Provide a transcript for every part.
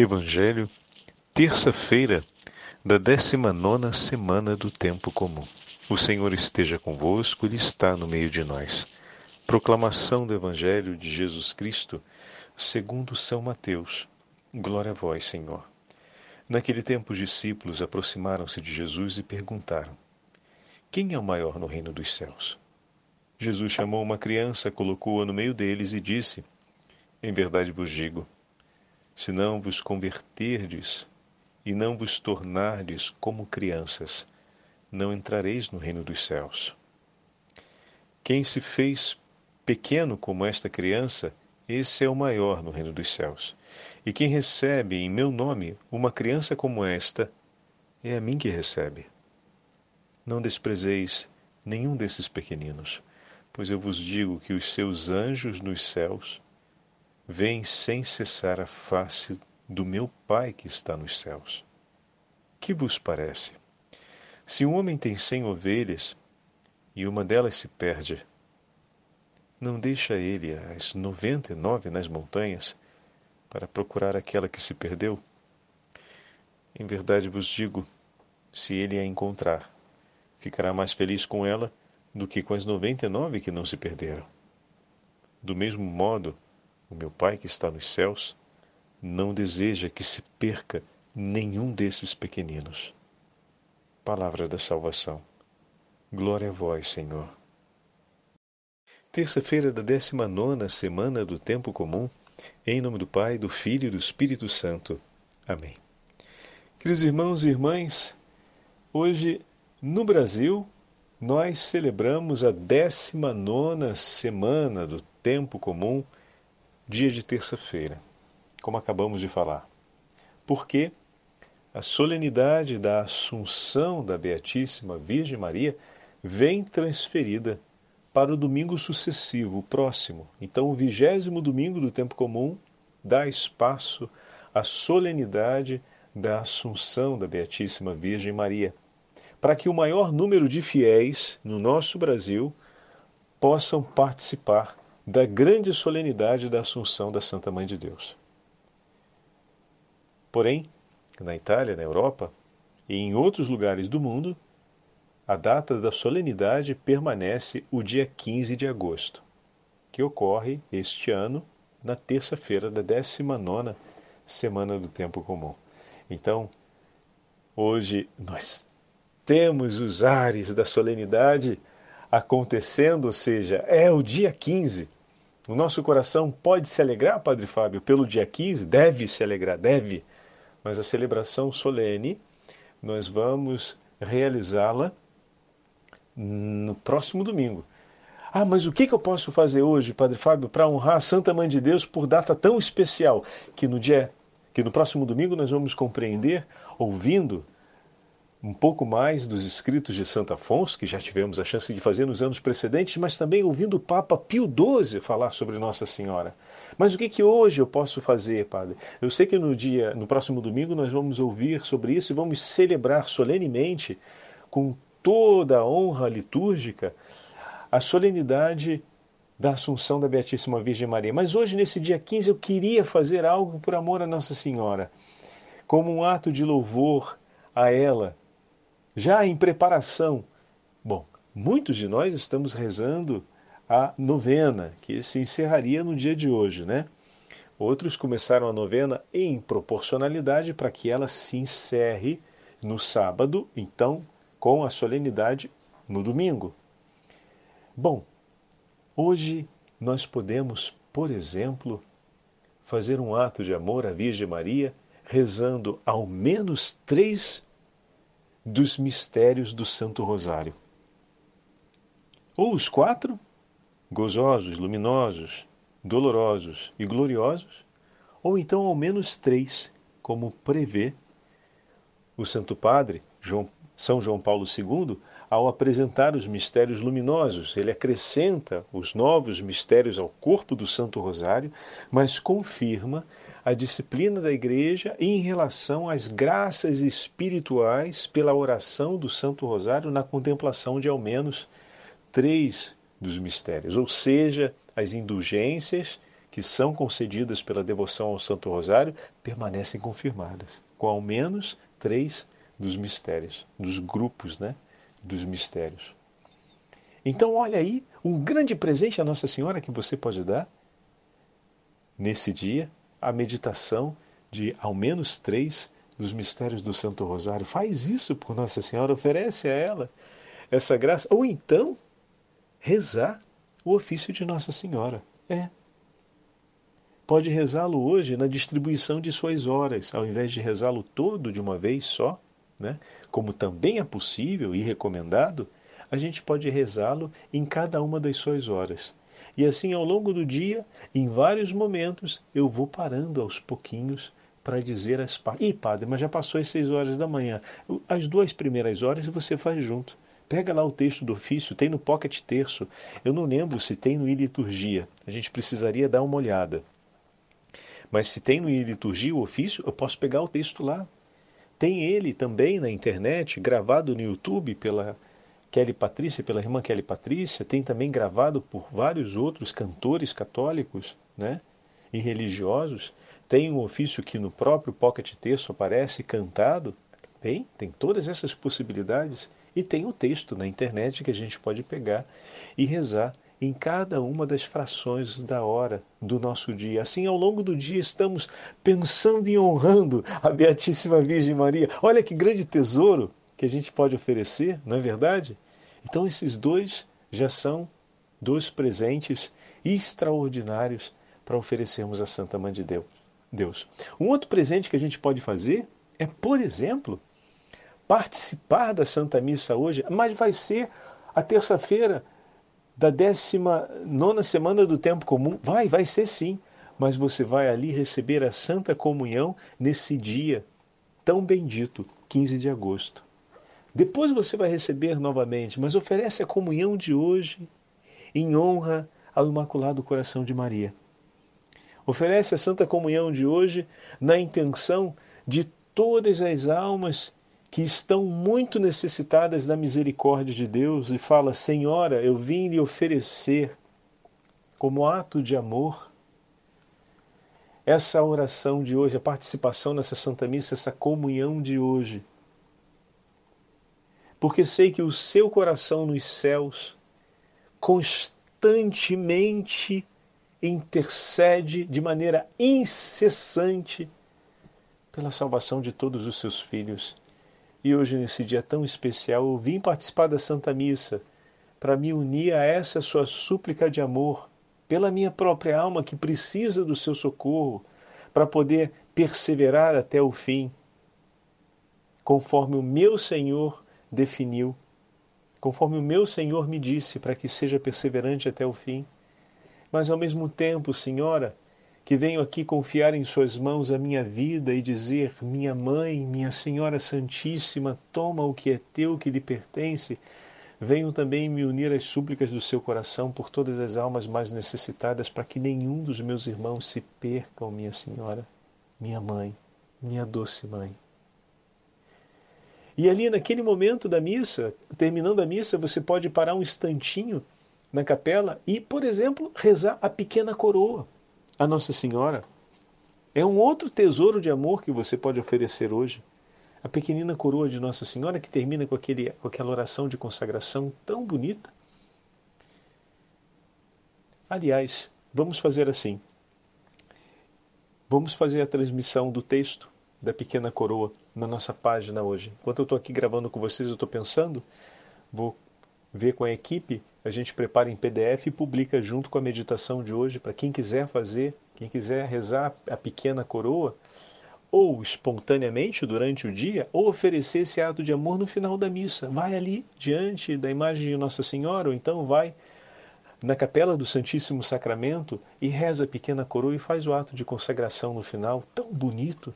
Evangelho, terça-feira da 19 semana do Tempo Comum. O Senhor esteja convosco, Ele está no meio de nós. Proclamação do Evangelho de Jesus Cristo, segundo São Mateus. Glória a vós, Senhor. Naquele tempo, os discípulos aproximaram-se de Jesus e perguntaram: Quem é o maior no reino dos céus? Jesus chamou uma criança, colocou-a no meio deles e disse: Em verdade vos digo, se não vos converterdes e não vos tornardes como crianças, não entrareis no reino dos céus. Quem se fez pequeno como esta criança, esse é o maior no reino dos céus. E quem recebe em meu nome uma criança como esta, é a mim que recebe. Não desprezeis nenhum desses pequeninos, pois eu vos digo que os seus anjos nos céus vem sem cessar a face do meu Pai que está nos céus. Que vos parece? Se um homem tem cem ovelhas e uma delas se perde, não deixa ele as noventa e nove nas montanhas para procurar aquela que se perdeu? Em verdade vos digo, se ele a encontrar, ficará mais feliz com ela do que com as noventa e nove que não se perderam. Do mesmo modo, o meu Pai que está nos céus não deseja que se perca nenhum desses pequeninos. Palavra da salvação. Glória a vós, Senhor. Terça-feira da 19 semana do Tempo Comum, em nome do Pai, do Filho e do Espírito Santo. Amém. Queridos irmãos e irmãs, hoje no Brasil nós celebramos a 19 semana do Tempo Comum dia de terça-feira, como acabamos de falar. Porque a solenidade da Assunção da Beatíssima Virgem Maria vem transferida para o domingo sucessivo, o próximo. Então, o vigésimo domingo do tempo comum dá espaço à solenidade da Assunção da Beatíssima Virgem Maria, para que o maior número de fiéis no nosso Brasil possam participar da grande solenidade da Assunção da Santa Mãe de Deus. Porém, na Itália, na Europa e em outros lugares do mundo, a data da solenidade permanece o dia 15 de agosto, que ocorre este ano na terça-feira da 19 semana do tempo comum. Então, hoje nós temos os ares da solenidade acontecendo, ou seja, é o dia 15 o nosso coração pode se alegrar, Padre Fábio, pelo dia 15? Deve se alegrar, deve. Mas a celebração solene, nós vamos realizá-la no próximo domingo. Ah, mas o que eu posso fazer hoje, Padre Fábio, para honrar a Santa Mãe de Deus por data tão especial que no dia que no próximo domingo nós vamos compreender ouvindo um pouco mais dos escritos de Santo Afonso, que já tivemos a chance de fazer nos anos precedentes, mas também ouvindo o Papa Pio XII falar sobre Nossa Senhora. Mas o que, que hoje eu posso fazer, Padre? Eu sei que no dia, no próximo domingo, nós vamos ouvir sobre isso e vamos celebrar solenemente, com toda a honra litúrgica, a solenidade da Assunção da Beatíssima Virgem Maria. Mas hoje, nesse dia 15, eu queria fazer algo por amor a Nossa Senhora, como um ato de louvor a ela já em preparação, bom, muitos de nós estamos rezando a novena, que se encerraria no dia de hoje, né? Outros começaram a novena em proporcionalidade para que ela se encerre no sábado, então com a solenidade no domingo. Bom, hoje nós podemos, por exemplo, fazer um ato de amor à Virgem Maria rezando ao menos três dos mistérios do Santo Rosário. Ou os quatro, gozosos, luminosos, dolorosos e gloriosos, ou então ao menos três, como prevê o Santo Padre João, São João Paulo II ao apresentar os mistérios luminosos. Ele acrescenta os novos mistérios ao corpo do Santo Rosário, mas confirma a disciplina da Igreja em relação às graças espirituais pela oração do Santo Rosário na contemplação de ao menos três dos mistérios, ou seja, as indulgências que são concedidas pela devoção ao Santo Rosário permanecem confirmadas, com ao menos três dos mistérios, dos grupos né, dos mistérios. Então, olha aí, um grande presente a Nossa Senhora que você pode dar nesse dia, a meditação de ao menos três dos mistérios do Santo Rosário. Faz isso por Nossa Senhora, oferece a ela essa graça. Ou então, rezar o ofício de Nossa Senhora. É. Pode rezá-lo hoje na distribuição de suas horas, ao invés de rezá-lo todo de uma vez só, né? como também é possível e recomendado, a gente pode rezá-lo em cada uma das suas horas. E assim, ao longo do dia, em vários momentos, eu vou parando aos pouquinhos para dizer as partes. Ih, padre, mas já passou as seis horas da manhã. As duas primeiras horas você faz junto. Pega lá o texto do ofício, tem no Pocket Terço. Eu não lembro se tem no liturgia. A gente precisaria dar uma olhada. Mas se tem no liturgia o ofício, eu posso pegar o texto lá. Tem ele também na internet, gravado no YouTube pela Kelly Patrícia, pela irmã Kelly Patrícia, tem também gravado por vários outros cantores católicos né, e religiosos. Tem um ofício que no próprio Pocket Texto aparece cantado. Bem, tem todas essas possibilidades. E tem o texto na internet que a gente pode pegar e rezar em cada uma das frações da hora do nosso dia. Assim, ao longo do dia, estamos pensando e honrando a Beatíssima Virgem Maria. Olha que grande tesouro que a gente pode oferecer, não é verdade? Então, esses dois já são dois presentes extraordinários para oferecermos à Santa Mãe de Deus. Um outro presente que a gente pode fazer é, por exemplo, participar da Santa Missa hoje, mas vai ser a terça-feira da 19 semana do tempo comum. Vai, vai ser sim. Mas você vai ali receber a Santa Comunhão nesse dia tão bendito, 15 de agosto. Depois você vai receber novamente, mas oferece a comunhão de hoje em honra ao Imaculado Coração de Maria. Oferece a Santa Comunhão de hoje na intenção de todas as almas que estão muito necessitadas da misericórdia de Deus e fala: Senhora, eu vim lhe oferecer como ato de amor essa oração de hoje, a participação nessa Santa Missa, essa comunhão de hoje porque sei que o seu coração nos céus constantemente intercede de maneira incessante pela salvação de todos os seus filhos. E hoje, nesse dia tão especial, eu vim participar da Santa Missa para me unir a essa sua súplica de amor pela minha própria alma que precisa do seu socorro para poder perseverar até o fim, conforme o meu Senhor definiu, conforme o meu Senhor me disse, para que seja perseverante até o fim. Mas ao mesmo tempo, Senhora, que venho aqui confiar em Suas mãos a minha vida e dizer: Minha mãe, minha Senhora Santíssima, toma o que é teu, que lhe pertence. Venho também me unir às súplicas do seu coração por todas as almas mais necessitadas, para que nenhum dos meus irmãos se percam, minha Senhora, minha mãe, minha doce mãe. E ali naquele momento da missa, terminando a missa, você pode parar um instantinho na capela e, por exemplo, rezar a pequena coroa a Nossa Senhora. É um outro tesouro de amor que você pode oferecer hoje. A pequenina coroa de Nossa Senhora que termina com, aquele, com aquela oração de consagração tão bonita. Aliás, vamos fazer assim. Vamos fazer a transmissão do texto da pequena coroa na nossa página hoje. Enquanto eu estou aqui gravando com vocês, eu estou pensando, vou ver com a equipe, a gente prepara em PDF e publica junto com a meditação de hoje para quem quiser fazer, quem quiser rezar a pequena coroa, ou espontaneamente durante o dia, ou oferecer esse ato de amor no final da missa. Vai ali diante da imagem de Nossa Senhora, ou então vai na capela do Santíssimo Sacramento e reza a pequena coroa e faz o ato de consagração no final, tão bonito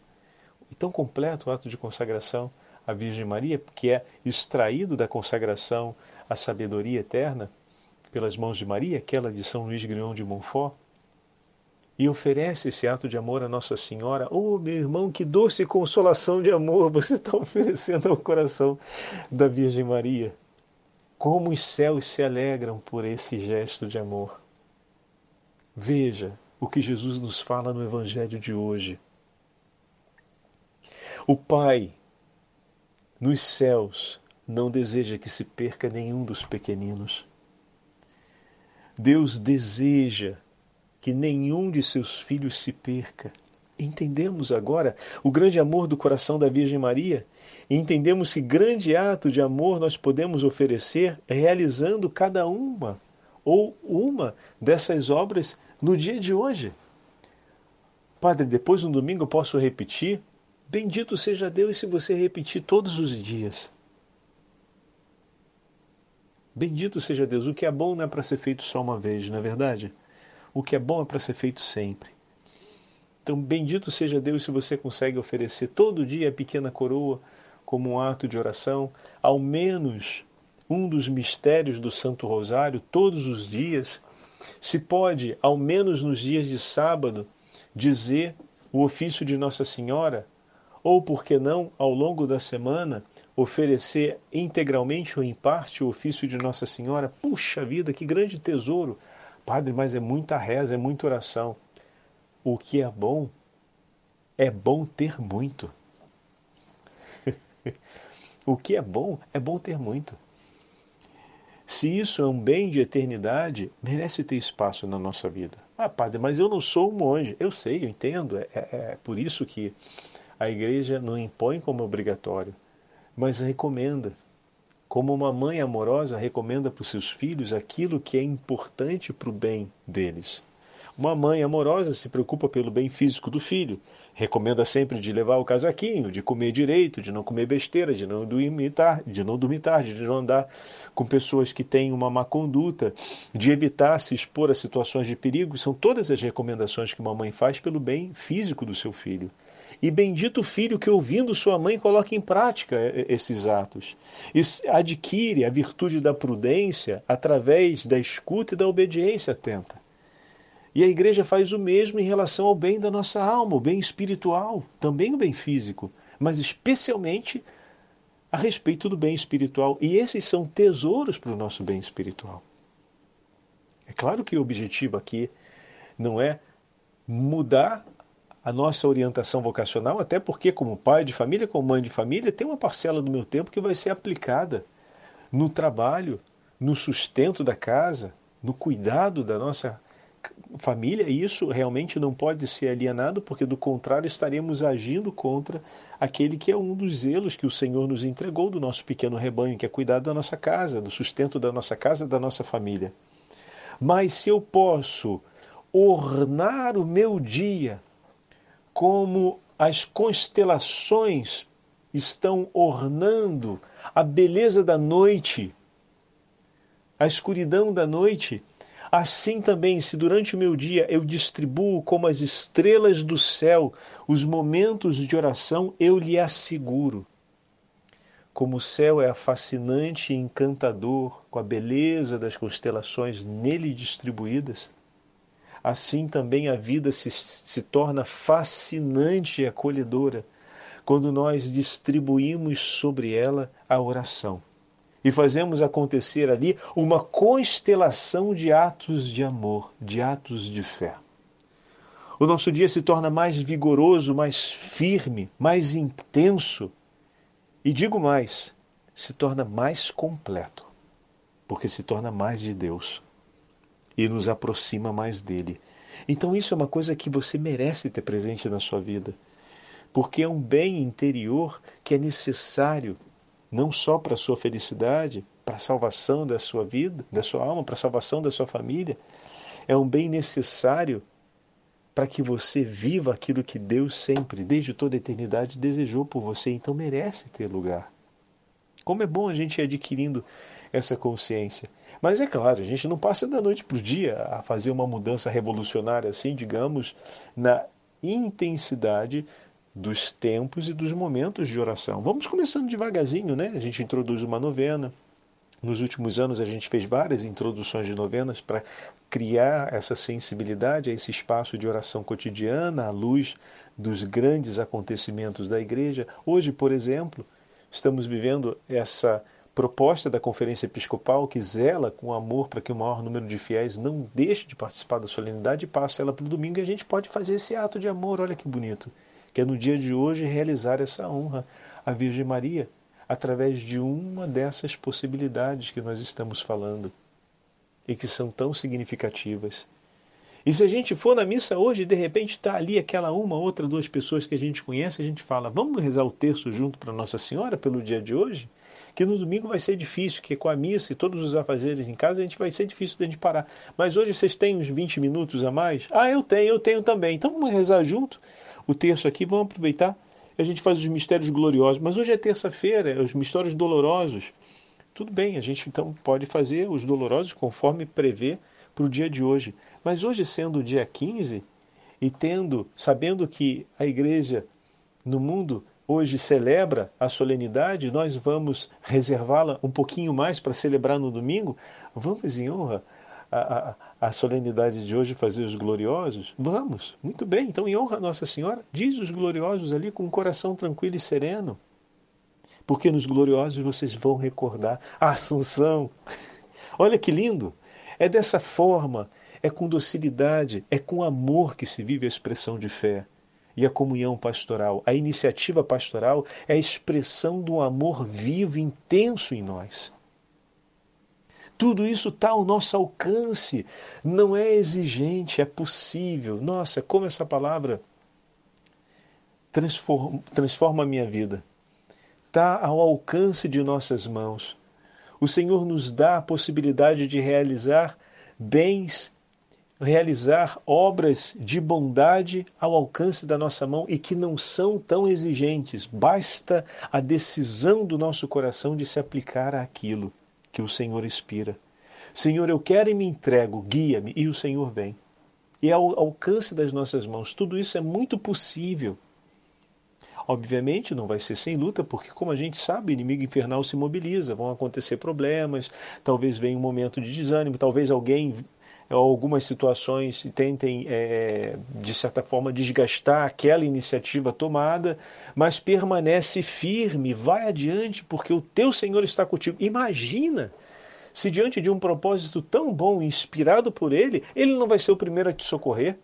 e tão completo o ato de consagração à Virgem Maria, que é extraído da consagração à sabedoria eterna pelas mãos de Maria, aquela de São Luís Grignon de Montfort, e oferece esse ato de amor a Nossa Senhora. Oh, meu irmão, que doce consolação de amor você está oferecendo ao coração da Virgem Maria. Como os céus se alegram por esse gesto de amor. Veja, o que Jesus nos fala no Evangelho de hoje. O Pai nos céus não deseja que se perca nenhum dos pequeninos. Deus deseja que nenhum de seus filhos se perca. Entendemos agora o grande amor do coração da Virgem Maria e entendemos que grande ato de amor nós podemos oferecer realizando cada uma ou uma dessas obras no dia de hoje. Padre, depois no domingo eu posso repetir? Bendito seja Deus se você repetir todos os dias. Bendito seja Deus. O que é bom não é para ser feito só uma vez, não é verdade? O que é bom é para ser feito sempre. Então, bendito seja Deus se você consegue oferecer todo dia a pequena coroa como um ato de oração, ao menos um dos mistérios do Santo Rosário todos os dias. Se pode, ao menos nos dias de sábado, dizer o ofício de Nossa Senhora, ou por que não, ao longo da semana, oferecer integralmente ou em parte o ofício de Nossa Senhora. Puxa vida, que grande tesouro! Padre, mas é muita reza, é muita oração. O que é bom é bom ter muito. o que é bom é bom ter muito. Se isso é um bem de eternidade, merece ter espaço na nossa vida. Ah, padre, mas eu não sou um monge. Eu sei, eu entendo. É, é, é por isso que a igreja não impõe como obrigatório, mas recomenda. Como uma mãe amorosa recomenda para os seus filhos aquilo que é importante para o bem deles. Uma mãe amorosa se preocupa pelo bem físico do filho, recomenda sempre de levar o casaquinho, de comer direito, de não comer besteira, de não dormir tarde, de não dormir tarde, de não andar com pessoas que têm uma má conduta, de evitar se expor a situações de perigo. São todas as recomendações que uma mãe faz pelo bem físico do seu filho. E bendito o filho que, ouvindo sua mãe, coloca em prática esses atos. E adquire a virtude da prudência através da escuta e da obediência atenta. E a igreja faz o mesmo em relação ao bem da nossa alma, o bem espiritual, também o bem físico, mas especialmente a respeito do bem espiritual. E esses são tesouros para o nosso bem espiritual. É claro que o objetivo aqui não é mudar a nossa orientação vocacional, até porque, como pai de família, como mãe de família, tem uma parcela do meu tempo que vai ser aplicada no trabalho, no sustento da casa, no cuidado da nossa família. E isso realmente não pode ser alienado, porque do contrário estaremos agindo contra aquele que é um dos zelos que o Senhor nos entregou do nosso pequeno rebanho, que é cuidar da nossa casa, do sustento da nossa casa, da nossa família. Mas se eu posso ornar o meu dia como as constelações estão ornando a beleza da noite, a escuridão da noite. Assim também, se durante o meu dia eu distribuo como as estrelas do céu os momentos de oração, eu lhe asseguro. Como o céu é fascinante e encantador com a beleza das constelações nele distribuídas, assim também a vida se, se torna fascinante e acolhedora quando nós distribuímos sobre ela a oração. E fazemos acontecer ali uma constelação de atos de amor, de atos de fé. O nosso dia se torna mais vigoroso, mais firme, mais intenso. E digo mais, se torna mais completo, porque se torna mais de Deus e nos aproxima mais dele. Então, isso é uma coisa que você merece ter presente na sua vida, porque é um bem interior que é necessário não só para a sua felicidade, para a salvação da sua vida, da sua alma, para a salvação da sua família, é um bem necessário para que você viva aquilo que Deus sempre, desde toda a eternidade, desejou por você, então merece ter lugar. Como é bom a gente ir adquirindo essa consciência. Mas é claro, a gente não passa da noite para o dia a fazer uma mudança revolucionária assim, digamos, na intensidade dos tempos e dos momentos de oração. Vamos começando devagarzinho, né? A gente introduz uma novena. Nos últimos anos a gente fez várias introduções de novenas para criar essa sensibilidade a esse espaço de oração cotidiana à luz dos grandes acontecimentos da igreja. Hoje, por exemplo, estamos vivendo essa proposta da Conferência Episcopal que zela com amor para que o maior número de fiéis não deixe de participar da solenidade e passe ela para o domingo e a gente pode fazer esse ato de amor, olha que bonito, que é no dia de hoje realizar essa honra à Virgem Maria através de uma dessas possibilidades que nós estamos falando e que são tão significativas. E se a gente for na missa hoje de repente está ali aquela uma, outra, duas pessoas que a gente conhece, a gente fala, vamos rezar o terço junto para Nossa Senhora pelo dia de hoje? que no domingo vai ser difícil, que com a missa e todos os afazeres em casa a gente vai ser difícil de parar. Mas hoje vocês têm uns 20 minutos a mais? Ah, eu tenho, eu tenho também. Então vamos rezar junto o terço aqui, vamos aproveitar. A gente faz os mistérios gloriosos, mas hoje é terça-feira, é os mistérios dolorosos. Tudo bem, a gente então pode fazer os dolorosos conforme prevê para o dia de hoje. Mas hoje sendo o dia 15 e tendo, sabendo que a igreja no mundo hoje celebra a solenidade, nós vamos reservá-la um pouquinho mais para celebrar no domingo? Vamos em honra a, a, a, solenidade de hoje fazer os gloriosos? Vamos, muito bem. Então, em honra a Nossa Senhora, diz os gloriosos ali com um coração tranquilo e sereno. Porque nos gloriosos vocês vão recordar a Assunção. Olha que lindo! É dessa forma, é com docilidade, é com amor que se vive a expressão de fé e a comunhão pastoral. A iniciativa pastoral é a expressão do amor vivo, intenso em nós. Tudo isso está ao nosso alcance, não é exigente, é possível. Nossa, como essa palavra transforma, transforma a minha vida. Está ao alcance de nossas mãos. O Senhor nos dá a possibilidade de realizar bens realizar obras de bondade ao alcance da nossa mão e que não são tão exigentes. Basta a decisão do nosso coração de se aplicar àquilo que o Senhor inspira. Senhor, eu quero e me entrego, guia-me, e o Senhor vem. E ao alcance das nossas mãos, tudo isso é muito possível. Obviamente não vai ser sem luta, porque, como a gente sabe, o inimigo infernal se mobiliza, vão acontecer problemas, talvez venha um momento de desânimo, talvez alguém algumas situações tentem, é, de certa forma, desgastar aquela iniciativa tomada, mas permanece firme, vai adiante, porque o teu Senhor está contigo. Imagina se diante de um propósito tão bom, inspirado por Ele, Ele não vai ser o primeiro a te socorrer.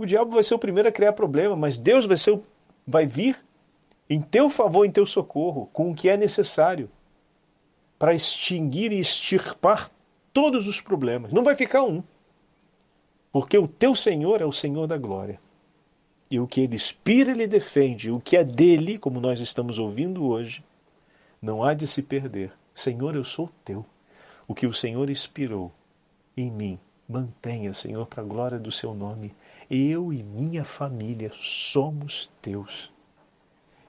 O diabo vai ser o primeiro a criar problema, mas Deus vai, ser vai vir em teu favor, em teu socorro, com o que é necessário para extinguir e extirpar todos os problemas. Não vai ficar um. Porque o teu Senhor é o Senhor da glória. E o que ele inspira, ele defende. O que é dele, como nós estamos ouvindo hoje, não há de se perder. Senhor, eu sou teu. O que o Senhor inspirou em mim, mantenha, Senhor, para a glória do seu nome. Eu e minha família somos teus.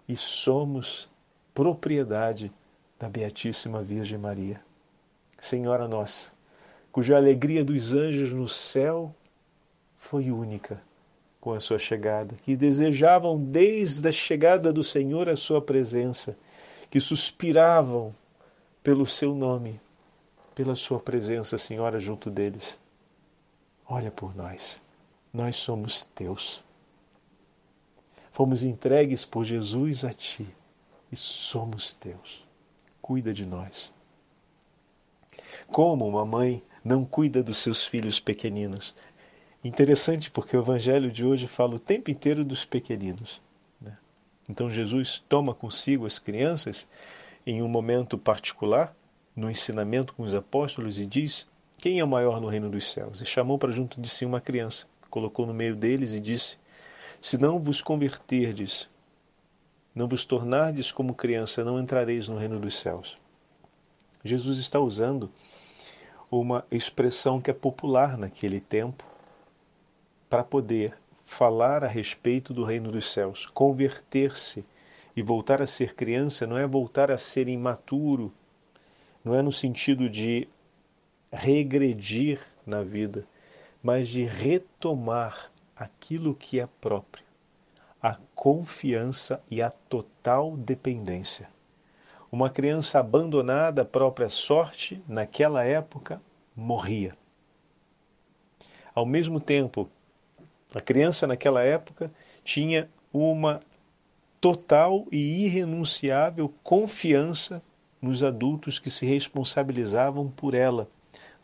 E somos propriedade da Beatíssima Virgem Maria. Senhora nossa, cuja alegria dos anjos no céu foi única com a sua chegada, que desejavam desde a chegada do Senhor a sua presença, que suspiravam pelo seu nome, pela sua presença, Senhora, junto deles. Olha por nós, nós somos teus. Fomos entregues por Jesus a ti e somos teus. Cuida de nós. Como uma mãe não cuida dos seus filhos pequeninos? Interessante porque o evangelho de hoje fala o tempo inteiro dos pequeninos. Né? Então Jesus toma consigo as crianças em um momento particular, no ensinamento com os apóstolos, e diz: Quem é o maior no reino dos céus? E chamou para junto de si uma criança, colocou no meio deles e disse: Se não vos converterdes, não vos tornardes como criança, não entrareis no reino dos céus. Jesus está usando uma expressão que é popular naquele tempo para poder falar a respeito do reino dos céus. Converter-se e voltar a ser criança não é voltar a ser imaturo, não é no sentido de regredir na vida, mas de retomar aquilo que é próprio, a confiança e a total dependência. Uma criança abandonada à própria sorte, naquela época, morria. Ao mesmo tempo, a criança naquela época tinha uma total e irrenunciável confiança nos adultos que se responsabilizavam por ela.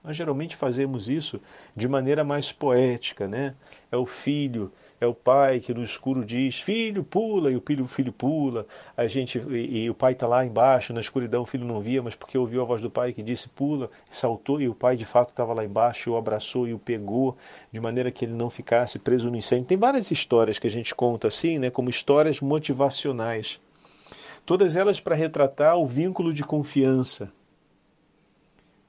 Nós geralmente fazemos isso de maneira mais poética, né? É o filho é o pai que no escuro diz: Filho, pula, e o filho, o filho pula. A gente, e, e o pai está lá embaixo, na escuridão, o filho não via, mas porque ouviu a voz do pai que disse: Pula, saltou, e o pai de fato estava lá embaixo, o abraçou e o pegou, de maneira que ele não ficasse preso no incêndio. Tem várias histórias que a gente conta assim, né, como histórias motivacionais. Todas elas para retratar o vínculo de confiança.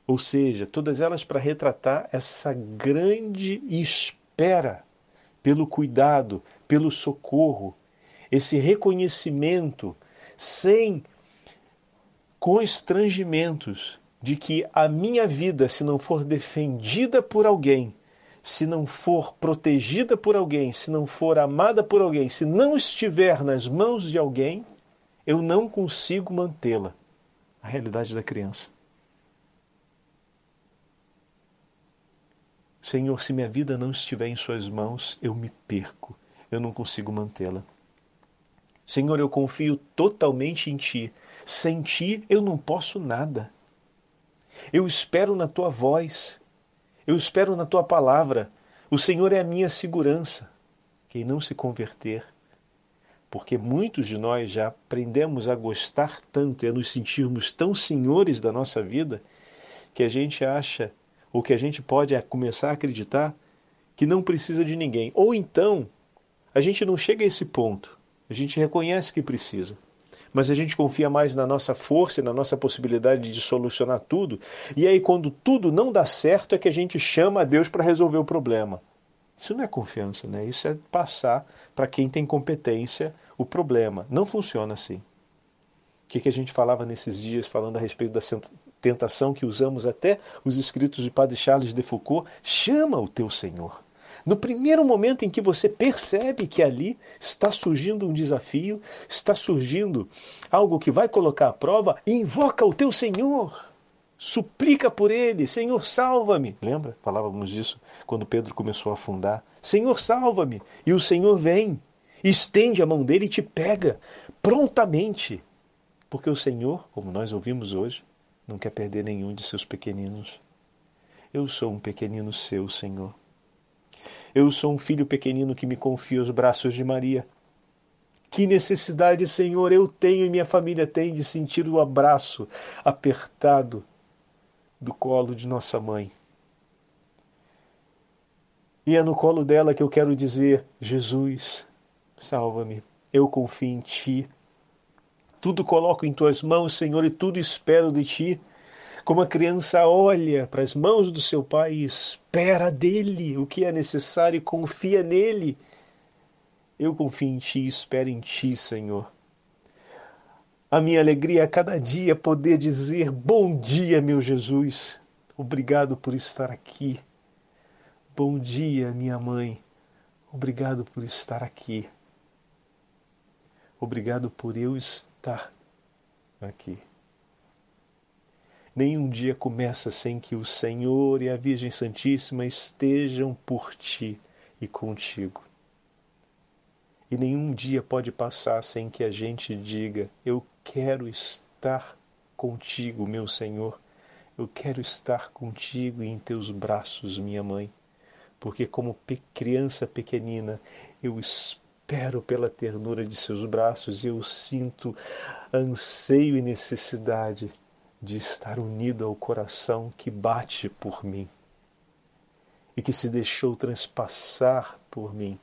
Ou seja, todas elas para retratar essa grande espera pelo cuidado, pelo socorro, esse reconhecimento sem constrangimentos de que a minha vida, se não for defendida por alguém, se não for protegida por alguém, se não for amada por alguém, se não estiver nas mãos de alguém, eu não consigo mantê-la. A realidade da criança. Senhor, se minha vida não estiver em Suas mãos, eu me perco, eu não consigo mantê-la. Senhor, eu confio totalmente em Ti. Sem Ti eu não posso nada. Eu espero na Tua voz, eu espero na Tua palavra. O Senhor é a minha segurança. Quem não se converter, porque muitos de nós já aprendemos a gostar tanto e a nos sentirmos tão senhores da nossa vida, que a gente acha o que a gente pode é começar a acreditar que não precisa de ninguém. Ou então, a gente não chega a esse ponto. A gente reconhece que precisa. Mas a gente confia mais na nossa força e na nossa possibilidade de solucionar tudo. E aí, quando tudo não dá certo, é que a gente chama a Deus para resolver o problema. Isso não é confiança, né? Isso é passar para quem tem competência o problema. Não funciona assim. O que, que a gente falava nesses dias, falando a respeito da tentação que usamos até os escritos de Padre Charles de Foucault, chama o teu Senhor. No primeiro momento em que você percebe que ali está surgindo um desafio, está surgindo algo que vai colocar à prova, invoca o teu Senhor. Suplica por ele, Senhor, salva-me. Lembra? Falávamos disso quando Pedro começou a afundar. Senhor, salva-me. E o Senhor vem, estende a mão dele e te pega prontamente. Porque o Senhor, como nós ouvimos hoje, não quer perder nenhum de seus pequeninos. Eu sou um pequenino seu, Senhor. Eu sou um filho pequenino que me confia aos braços de Maria. Que necessidade, Senhor, eu tenho e minha família tem de sentir o abraço apertado do colo de nossa mãe. E é no colo dela que eu quero dizer: Jesus, salva-me, eu confio em Ti. Tudo coloco em tuas mãos, Senhor, e tudo espero de ti. Como a criança olha para as mãos do seu pai e espera dele o que é necessário e confia nele. Eu confio em ti e espero em ti, Senhor. A minha alegria é a cada dia poder dizer: Bom dia, meu Jesus. Obrigado por estar aqui. Bom dia, minha mãe. Obrigado por estar aqui. Obrigado por eu estar aqui. Nenhum dia começa sem que o Senhor e a Virgem Santíssima estejam por ti e contigo. E nenhum dia pode passar sem que a gente diga: Eu quero estar contigo, meu Senhor. Eu quero estar contigo e em teus braços, minha mãe. Porque, como criança pequenina, eu espero espero pela ternura de seus braços e eu sinto anseio e necessidade de estar unido ao coração que bate por mim e que se deixou transpassar por mim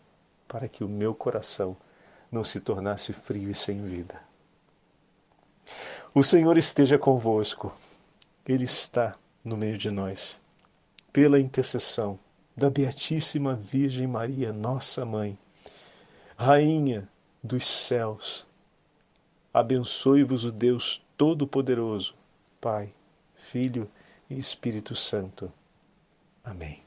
para que o meu coração não se tornasse frio e sem vida. O Senhor esteja convosco, Ele está no meio de nós. Pela intercessão da Beatíssima Virgem Maria, nossa Mãe, Rainha dos céus, abençoe-vos o Deus Todo-Poderoso, Pai, Filho e Espírito Santo. Amém.